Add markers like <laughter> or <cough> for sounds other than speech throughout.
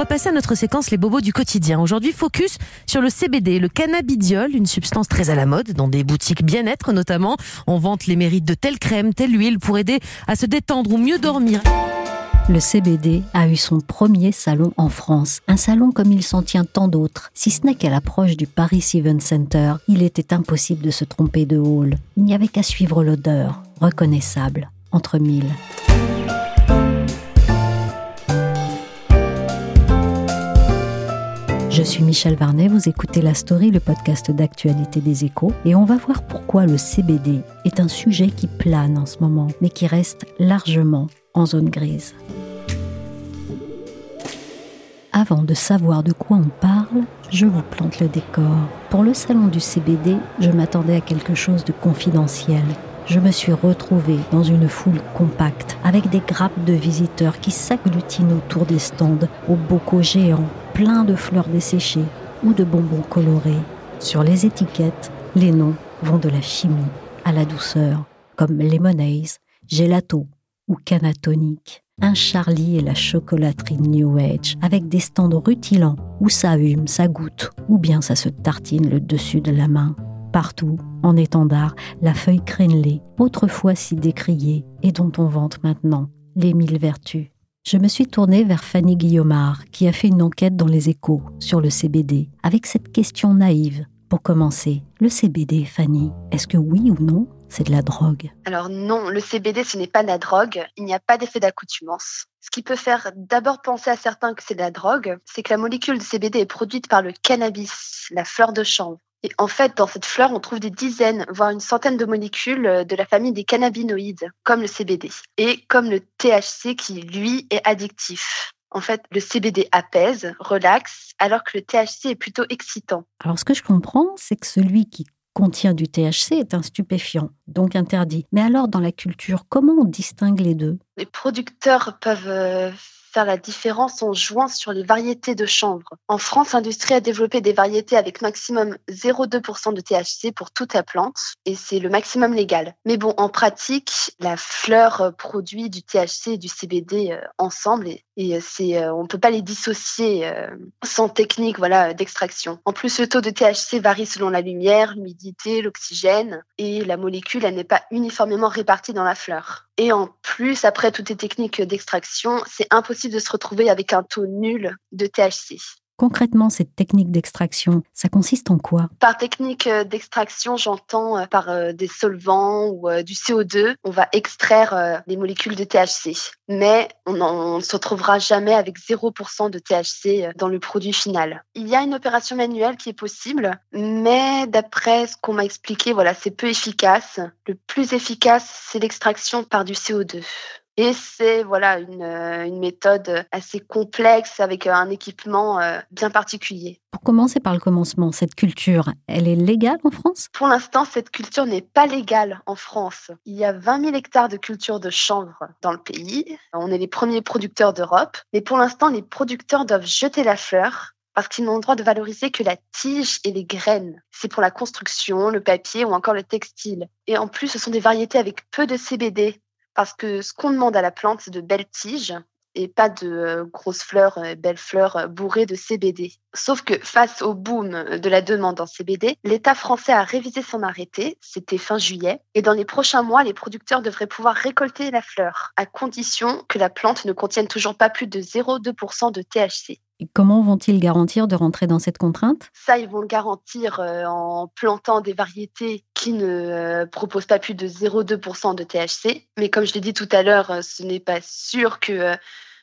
va passer à notre séquence Les bobos du quotidien. Aujourd'hui, focus sur le CBD, le cannabidiol, une substance très à la mode dans des boutiques bien-être notamment. On vante les mérites de telle crème, telle huile pour aider à se détendre ou mieux dormir. Le CBD a eu son premier salon en France, un salon comme il s'en tient tant d'autres. Si ce n'est qu'à l'approche du Paris Event Center, il était impossible de se tromper de hall. Il n'y avait qu'à suivre l'odeur, reconnaissable, entre mille. Je suis Michel Varnet, vous écoutez La Story, le podcast d'actualité des échos, et on va voir pourquoi le CBD est un sujet qui plane en ce moment, mais qui reste largement en zone grise. Avant de savoir de quoi on parle, je vous plante le décor. Pour le salon du CBD, je m'attendais à quelque chose de confidentiel. Je me suis retrouvée dans une foule compacte, avec des grappes de visiteurs qui s'agglutinent autour des stands, aux bocaux géants, pleins de fleurs desséchées ou de bonbons colorés. Sur les étiquettes, les noms vont de la chimie à la douceur, comme Lemonade, Gelato ou Canatonic un Charlie et la chocolaterie New Age, avec des stands rutilants où ça hume, ça goûte, ou bien ça se tartine le dessus de la main. Partout, en étendard, la feuille crénelée, autrefois si décriée, et dont on vante maintenant les mille vertus. Je me suis tournée vers Fanny Guillaumard, qui a fait une enquête dans les échos sur le CBD, avec cette question naïve. Pour commencer, le CBD, Fanny, est-ce que oui ou non, c'est de la drogue? Alors non, le CBD, ce n'est pas de la drogue. Il n'y a pas d'effet d'accoutumance. Ce qui peut faire d'abord penser à certains que c'est de la drogue, c'est que la molécule de CBD est produite par le cannabis, la fleur de chanvre. Et en fait, dans cette fleur, on trouve des dizaines, voire une centaine de molécules de la famille des cannabinoïdes, comme le CBD, et comme le THC qui, lui, est addictif. En fait, le CBD apaise, relaxe, alors que le THC est plutôt excitant. Alors, ce que je comprends, c'est que celui qui contient du THC est un stupéfiant, donc interdit. Mais alors, dans la culture, comment on distingue les deux? Les producteurs peuvent euh, faire la différence en jouant sur les variétés de chanvre. En France, l'industrie a développé des variétés avec maximum 0,2% de THC pour toute la plante et c'est le maximum légal. Mais bon, en pratique, la fleur produit du THC et du CBD euh, ensemble et c'est on ne peut pas les dissocier sans technique voilà d'extraction. En plus, le taux de THC varie selon la lumière, l'humidité, l'oxygène et la molécule elle n'est pas uniformément répartie dans la fleur. Et en plus, après toutes les techniques d'extraction, c'est impossible de se retrouver avec un taux nul de THC. Concrètement, cette technique d'extraction, ça consiste en quoi? Par technique euh, d'extraction, j'entends euh, par euh, des solvants ou du CO2, on va extraire des molécules de THC. Mais on ne se retrouvera jamais avec 0% de THC dans le produit final. Il y a une opération manuelle qui est possible, mais d'après ce qu'on m'a expliqué, voilà, c'est peu efficace. Le plus efficace, c'est l'extraction par du CO2. Et c'est voilà une, euh, une, méthode assez complexe avec euh, un équipement euh, bien particulier. Pour commencer par le commencement, cette culture, elle est légale en France? Pour l'instant, cette culture n'est pas légale en France. Il y a 20 000 hectares de culture de chanvre dans le pays. On est les premiers producteurs d'Europe. Mais pour l'instant, les producteurs doivent jeter la fleur parce qu'ils n'ont le droit de valoriser que la tige et les graines. C'est pour la construction, le papier ou encore le textile. Et en plus, ce sont des variétés avec peu de CBD, parce que ce qu'on demande à la plante, c'est de belles tiges et pas de euh, grosses fleurs, euh, belles fleurs euh, bourrées de CBD. Sauf que face au boom de la demande en CBD, l'État français a révisé son arrêté, c'était fin juillet, et dans les prochains mois, les producteurs devraient pouvoir récolter la fleur, à condition que la plante ne contienne toujours pas plus de 0,2% de THC. Comment vont-ils garantir de rentrer dans cette contrainte? Ça, ils vont le garantir en plantant des variétés qui ne proposent pas plus de 0,2% de THC. Mais comme je l'ai dit tout à l'heure, ce n'est pas sûr que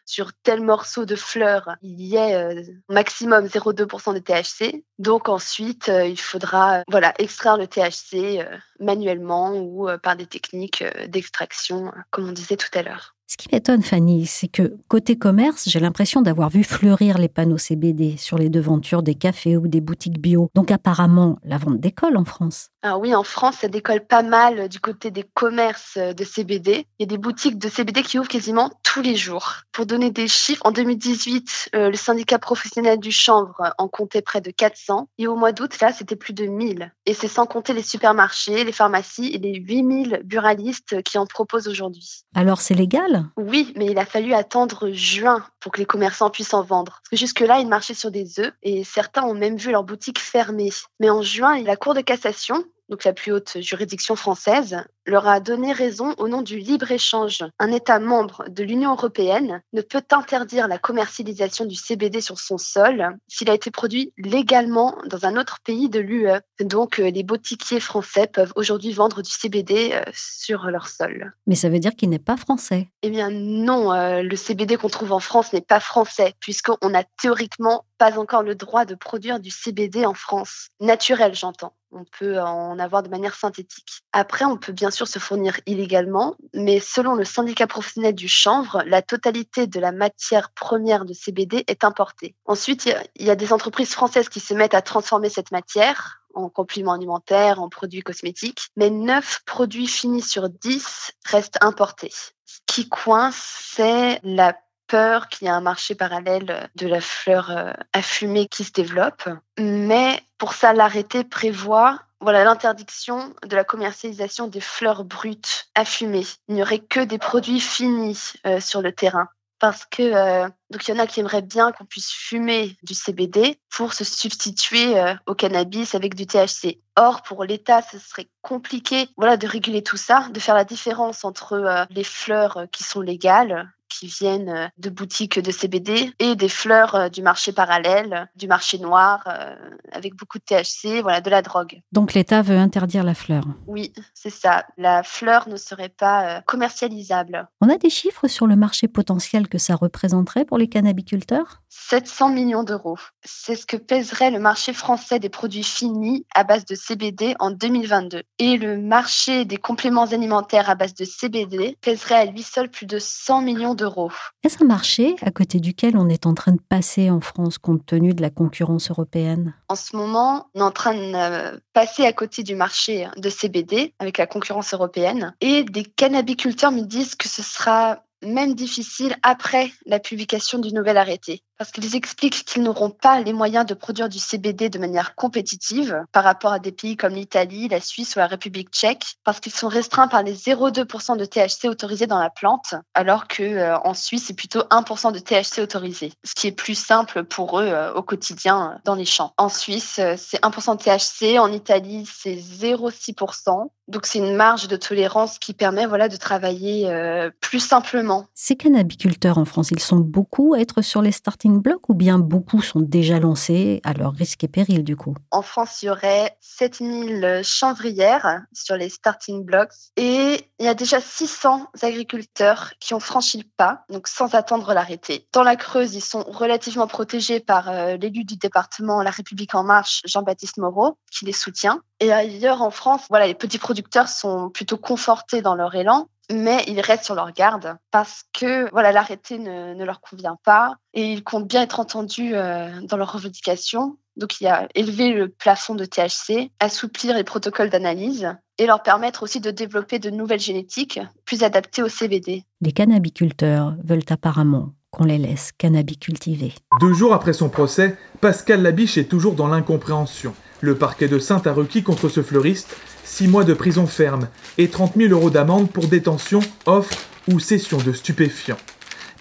sur tel morceau de fleur, il y ait euh, maximum 0,2% de THC. Donc ensuite, euh, il faudra voilà, extraire le THC manuellement ou par des techniques d'extraction, comme on disait tout à l'heure. Ce qui m'étonne, Fanny, c'est que côté commerce, j'ai l'impression d'avoir vu fleurir les panneaux CBD sur les devantures des cafés ou des boutiques bio. Donc apparemment, la vente décolle en France. Ah oui, en France, ça décolle pas mal du côté des commerces de CBD. Il y a des boutiques de CBD qui ouvrent quasiment tous les jours. Pour donner des chiffres, en 2018, euh, le syndicat professionnel du chanvre en comptait près de 400. Et au mois d'août, là, c'était plus de 1000. Et c'est sans compter les supermarchés, les pharmacies et les 8000 buralistes qui en proposent aujourd'hui. Alors c'est légal? Oui, mais il a fallu attendre juin pour que les commerçants puissent en vendre. Parce que jusque-là, ils marchaient sur des œufs et certains ont même vu leur boutique fermée. Mais en juin, la Cour de cassation donc la plus haute juridiction française, leur a donné raison au nom du libre-échange. Un État membre de l'Union européenne ne peut interdire la commercialisation du CBD sur son sol s'il a été produit légalement dans un autre pays de l'UE. Donc euh, les boutiquiers français peuvent aujourd'hui vendre du CBD euh, sur leur sol. Mais ça veut dire qu'il n'est pas français Eh bien non, euh, le CBD qu'on trouve en France n'est pas français puisqu'on n'a théoriquement pas encore le droit de produire du CBD en France. Naturel, j'entends. On peut en avoir de manière synthétique. Après, on peut bien sûr se fournir illégalement, mais selon le syndicat professionnel du chanvre, la totalité de la matière première de CBD est importée. Ensuite, il y a des entreprises françaises qui se mettent à transformer cette matière en compléments alimentaires, en produits cosmétiques, mais 9 produits finis sur 10 restent importés. Ce qui coince, c'est la peur qu'il y ait un marché parallèle de la fleur euh, à fumer qui se développe. Mais pour ça, l'arrêté prévoit voilà l'interdiction de la commercialisation des fleurs brutes à fumer. Il n'y aurait que des produits finis euh, sur le terrain parce que euh, donc il y en a qui aimeraient bien qu'on puisse fumer du CBD pour se substituer au cannabis avec du THC. Or pour l'État, ce serait compliqué voilà de réguler tout ça, de faire la différence entre les fleurs qui sont légales qui viennent euh, de boutiques de CBD et des fleurs euh, du marché parallèle, du marché noir, euh, avec beaucoup de THC, voilà, de la drogue. Donc l'État veut interdire la fleur Oui, c'est ça. La fleur ne serait pas commercialisable. On a des chiffres sur le marché potentiel que ça représenterait pour les cannabiculteurs 700 millions d'euros. C'est ce que pèserait le marché français des produits finis à base de CBD en 2022. Et le marché des compléments alimentaires à base de CBD pèserait à lui seul plus de 100 millions d'euros. Est-ce un marché à côté duquel on est en train de passer en France compte tenu de la concurrence européenne? En ce moment, on est en train de euh, passer à côté du marché de CBD avec la concurrence européenne. Et des cannabiculteurs me disent que ce sera même difficile après la publication du nouvel arrêté parce qu'ils expliquent qu'ils n'auront pas les moyens de produire du CBD de manière compétitive par rapport à des pays comme l'Italie, la Suisse ou la République tchèque, parce qu'ils sont restreints par les 0,2% de THC autorisés dans la plante, alors que euh, Suisse c'est plutôt 1% de THC autorisé, ce qui est plus simple pour eux euh, au quotidien euh, dans les champs. En Suisse c'est 1% de THC, en Italie c'est 0,6%. Donc c'est une marge de tolérance qui permet voilà de travailler plus simplement. Ces cannabiculteurs en France, ils sont beaucoup à être sur les starting blocs ou bien beaucoup sont déjà lancés à leur risque et péril du coup? En France, il y aurait 7000 chanvrières sur les starting blocks et il y a déjà 600 agriculteurs qui ont franchi le pas, donc sans attendre l'arrêté. Dans la Creuse, ils sont relativement protégés par euh, l'élu du département La République en marche, Jean-Baptiste Moreau, qui les soutient. Et ailleurs en France, voilà, les petits producteurs sont plutôt confortés dans leur élan mais ils restent sur leur garde parce que voilà l'arrêté ne, ne, leur convient pas et ils comptent bien être entendus euh, dans leurs revendications. Donc il y a élever le plafond de THC, assouplir les protocoles d'analyse et leur permettre aussi de développer de nouvelles génétiques plus adaptées au CBD. Les cannabiculteurs veulent apparemment qu'on les laisse cannabicultiver. Deux jours après son procès, Pascal Labiche est toujours dans l'incompréhension. Le parquet de Sainte a requis contre ce fleuriste 6 mois de prison ferme et 30 000 euros d'amende pour détention, offre ou cession de stupéfiants.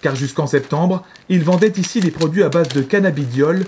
Car jusqu'en septembre, il vendait ici des produits à base de cannabidiol,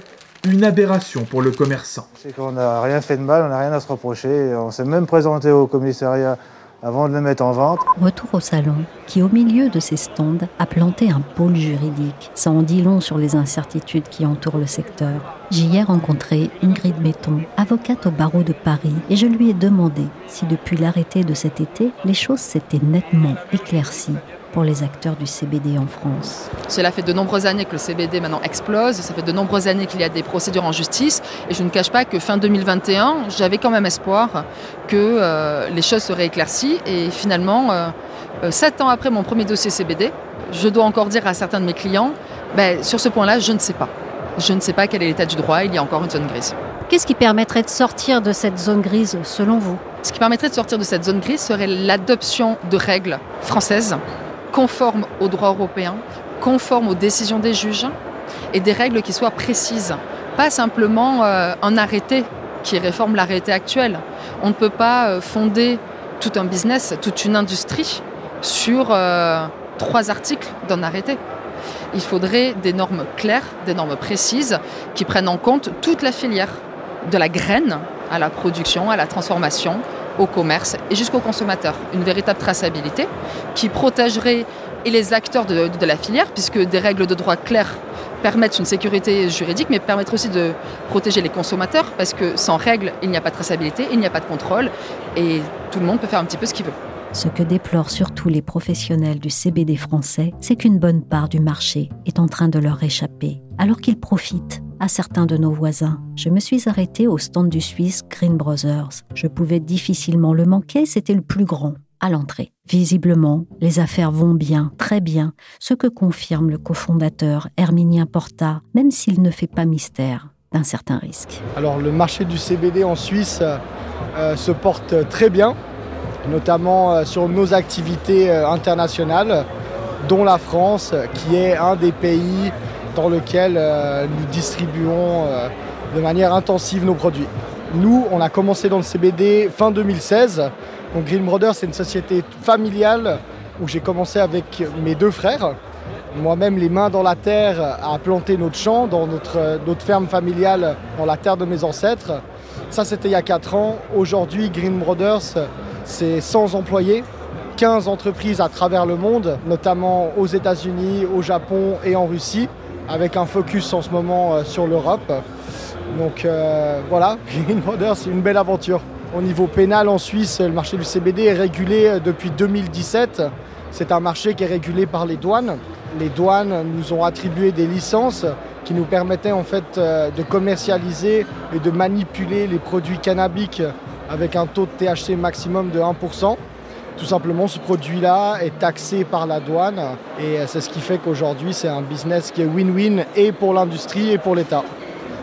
une aberration pour le commerçant. C'est qu'on n'a rien fait de mal, on n'a rien à se reprocher. On s'est même présenté au commissariat avant de le mettre en vente. Retour au salon, qui au milieu de ses stands a planté un pôle juridique. Ça en dit long sur les incertitudes qui entourent le secteur. J'y ai rencontré Ingrid Béton, avocate au barreau de Paris, et je lui ai demandé si depuis l'arrêté de cet été, les choses s'étaient nettement éclaircies pour les acteurs du CBD en France. Cela fait de nombreuses années que le CBD maintenant explose, ça fait de nombreuses années qu'il y a des procédures en justice et je ne cache pas que fin 2021, j'avais quand même espoir que euh, les choses seraient éclaircies et finalement, euh, euh, sept ans après mon premier dossier CBD, je dois encore dire à certains de mes clients, ben, sur ce point-là, je ne sais pas. Je ne sais pas quel est l'état du droit, il y a encore une zone grise. Qu'est-ce qui permettrait de sortir de cette zone grise selon vous? Ce qui permettrait de sortir de cette zone grise serait l'adoption de règles françaises conformes au droit européen, conformes aux décisions des juges et des règles qui soient précises. Pas simplement euh, un arrêté qui réforme l'arrêté actuel. On ne peut pas euh, fonder tout un business, toute une industrie sur euh, trois articles d'un arrêté. Il faudrait des normes claires, des normes précises qui prennent en compte toute la filière, de la graine à la production, à la transformation, au commerce et jusqu'au consommateur. Une véritable traçabilité qui protégerait et les acteurs de, de, la filière, puisque des règles de droit claires permettent une sécurité juridique, mais permettent aussi de protéger les consommateurs, parce que sans règles, il n'y a pas de traçabilité, il n'y a pas de contrôle, et tout le monde peut faire un petit peu ce qu'il veut. Ce que déplorent surtout les professionnels du CBD français, c'est qu'une bonne part du marché est en train de leur échapper, alors qu'ils profitent à certains de nos voisins. Je me suis arrêtée au stand du Suisse Green Brothers. Je pouvais difficilement le manquer, c'était le plus grand à l'entrée. Visiblement, les affaires vont bien, très bien, ce que confirme le cofondateur Herminien Porta, même s'il ne fait pas mystère d'un certain risque. Alors le marché du CBD en Suisse euh, se porte très bien, notamment euh, sur nos activités euh, internationales, dont la France, qui est un des pays dans lequel euh, nous distribuons euh, de manière intensive nos produits. Nous, on a commencé dans le CBD fin 2016. Donc Green Brothers, c'est une société familiale où j'ai commencé avec mes deux frères. Moi-même, les mains dans la terre, à planter notre champ dans notre, notre ferme familiale, dans la terre de mes ancêtres. Ça, c'était il y a 4 ans. Aujourd'hui, Green Brothers, c'est 100 employés, 15 entreprises à travers le monde, notamment aux États-Unis, au Japon et en Russie avec un focus en ce moment euh, sur l'Europe. Donc euh, voilà, <laughs> Green Brothers, c'est une belle aventure. Au niveau pénal en Suisse, le marché du CBD est régulé euh, depuis 2017. C'est un marché qui est régulé par les douanes. Les douanes nous ont attribué des licences qui nous permettaient en fait de commercialiser et de manipuler les produits cannabiques avec un taux de THC maximum de 1%. Tout simplement, ce produit-là est taxé par la douane et c'est ce qui fait qu'aujourd'hui, c'est un business qui est win-win et pour l'industrie et pour l'État.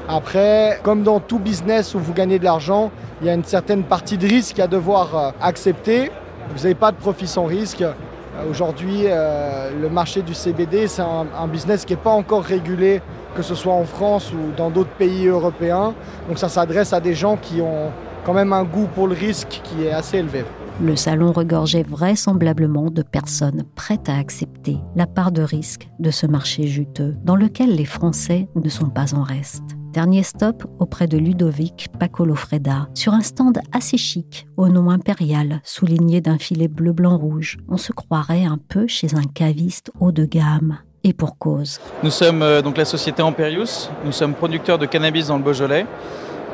Après, comme dans tout business où vous gagnez de l'argent, il y a une certaine partie de risque à devoir euh, accepter. Vous n'avez pas de profit sans risque. Aujourd'hui, euh, le marché du CBD, c'est un, business qui n'est pas encore régulé, que ce soit en France ou dans d'autres pays européens. Donc ça s'adresse à des gens qui ont quand même un goût pour le risque qui est assez élevé. Le salon regorgeait vraisemblablement de personnes prêtes à accepter la part de risque de ce marché juteux, dans lequel les Français ne sont pas en reste. Dernier stop auprès de Ludovic Pacolofreda, sur un stand assez chic, au nom impérial, souligné d'un filet bleu-blanc-rouge. On se croirait un peu chez un caviste haut de gamme. Et pour cause. Nous sommes euh, donc la société Amperius, nous sommes producteurs de cannabis dans le Beaujolais.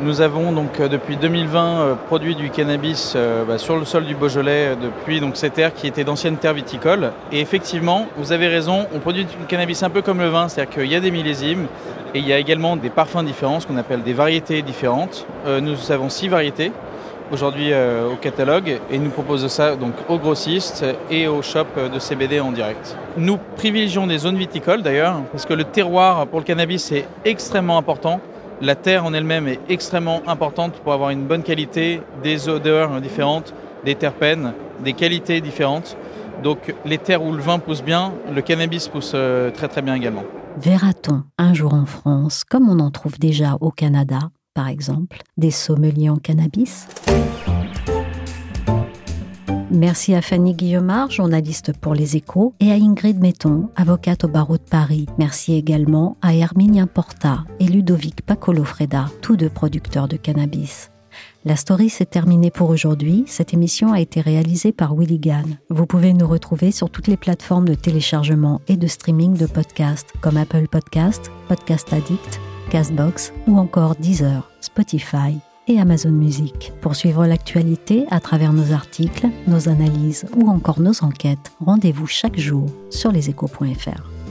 Nous avons donc euh, depuis 2020 euh, produit du cannabis euh, bah, sur le sol du Beaujolais depuis donc cette terre qui était d'anciennes terres viticoles. Et effectivement, vous avez raison, on produit du cannabis un peu comme le vin, c'est-à-dire qu'il y a des millésimes et il y a également des parfums différents, ce qu'on appelle des variétés différentes. nous avons six variétés aujourd'hui au catalogue et nous proposons ça donc aux grossistes et aux shops de CBD en direct. Nous privilégions des zones viticoles d'ailleurs parce que le terroir pour le cannabis est extrêmement important. La terre en elle-même est extrêmement importante pour avoir une bonne qualité, des odeurs différentes, des terpènes, des qualités différentes. Donc les terres où le vin pousse bien, le cannabis pousse euh, très très bien également. Verra-t-on un jour en France, comme on en trouve déjà au Canada, par exemple, des sommeliers en cannabis? Merci à Fanny Guillemard, journaliste pour Les Échos, et à Ingrid Metton, avocate au barreau de Paris. Merci également à Herminien Porta et Ludovic Pacolofreda, tous deux producteurs de cannabis. La story s'est terminée pour aujourd'hui. Cette émission a été réalisée par Willy Gann. Vous pouvez nous retrouver sur toutes les plateformes de téléchargement et de streaming de podcasts comme Apple Podcasts, Podcast Addict, Castbox ou encore Deezer, Spotify et Amazon Music. Pour suivre l'actualité à travers nos articles, nos analyses ou encore nos enquêtes, rendez-vous chaque jour sur leséchos.fr.